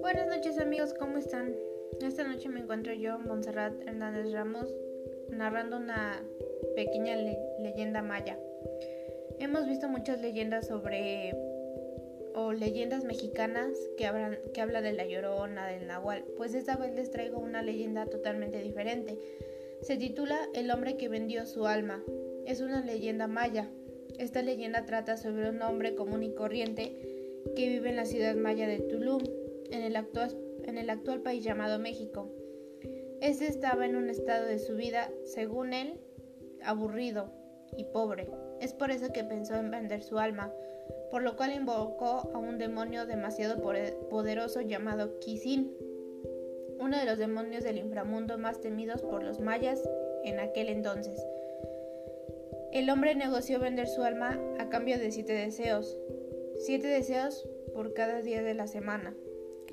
Buenas noches amigos, ¿cómo están? Esta noche me encuentro yo, Montserrat Hernández Ramos, narrando una pequeña leyenda maya. Hemos visto muchas leyendas sobre o leyendas mexicanas que, hablan, que habla de la llorona, del nahual, pues esta vez les traigo una leyenda totalmente diferente. Se titula El hombre que vendió su alma. Es una leyenda maya. Esta leyenda trata sobre un hombre común y corriente que vive en la ciudad maya de Tulum, en el actual, en el actual país llamado México. Este estaba en un estado de su vida, según él, aburrido y pobre. Es por eso que pensó en vender su alma, por lo cual invocó a un demonio demasiado poderoso llamado Kisin, uno de los demonios del inframundo más temidos por los mayas en aquel entonces. El hombre negoció vender su alma a cambio de siete deseos, siete deseos por cada día de la semana,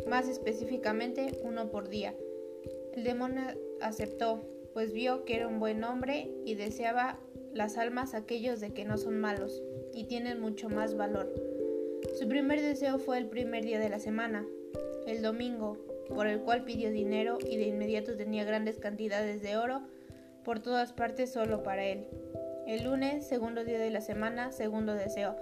más específicamente uno por día. El demonio aceptó, pues vio que era un buen hombre y deseaba las almas aquellos de que no son malos y tienen mucho más valor. Su primer deseo fue el primer día de la semana, el domingo, por el cual pidió dinero y de inmediato tenía grandes cantidades de oro por todas partes solo para él. El lunes, segundo día de la semana, segundo deseo.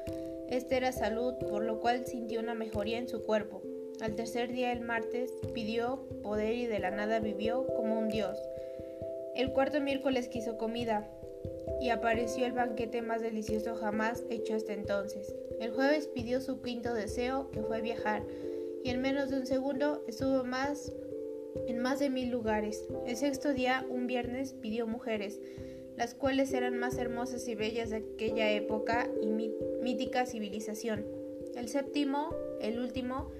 Este era salud, por lo cual sintió una mejoría en su cuerpo. Al tercer día, el martes, pidió poder y de la nada vivió como un dios. El cuarto miércoles quiso comida, y apareció el banquete más delicioso jamás hecho hasta entonces. El jueves pidió su quinto deseo, que fue viajar, y en menos de un segundo estuvo más en más de mil lugares. El sexto día, un viernes, pidió mujeres, las cuales eran más hermosas y bellas de aquella época y mítica civilización. El séptimo, el último,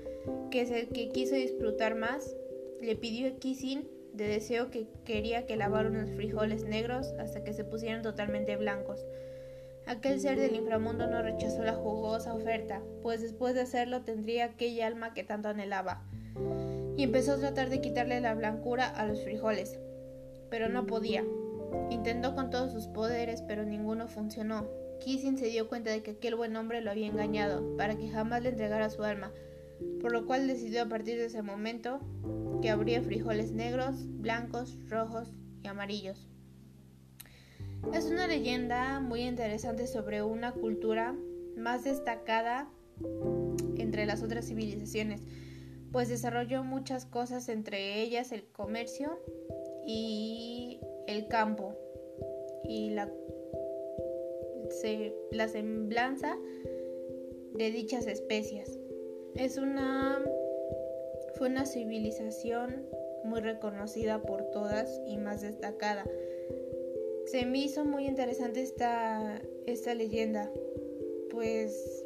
que es el que quiso disfrutar más, le pidió a Kisin de deseo que quería que lavara unos frijoles negros hasta que se pusieran totalmente blancos. Aquel ser del inframundo no rechazó la jugosa oferta, pues después de hacerlo tendría aquella alma que tanto anhelaba, y empezó a tratar de quitarle la blancura a los frijoles, pero no podía. Intentó con todos sus poderes, pero ninguno funcionó. Kissing se dio cuenta de que aquel buen hombre lo había engañado, para que jamás le entregara su alma, por lo cual decidió a partir de ese momento que habría frijoles negros, blancos, rojos y amarillos. Es una leyenda muy interesante sobre una cultura más destacada entre las otras civilizaciones, pues desarrolló muchas cosas, entre ellas el comercio y campo y la, la semblanza de dichas especies. Es una fue una civilización muy reconocida por todas y más destacada. Se me hizo muy interesante esta, esta leyenda, pues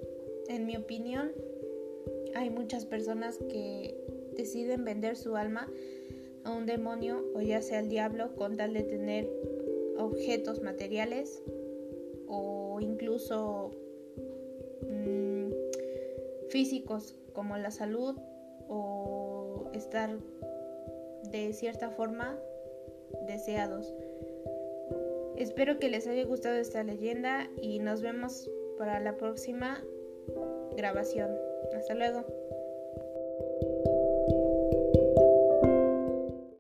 en mi opinión hay muchas personas que deciden vender su alma a un demonio o ya sea al diablo con tal de tener objetos materiales o incluso mm, físicos como la salud o estar de cierta forma deseados. Espero que les haya gustado esta leyenda y nos vemos para la próxima grabación. Hasta luego.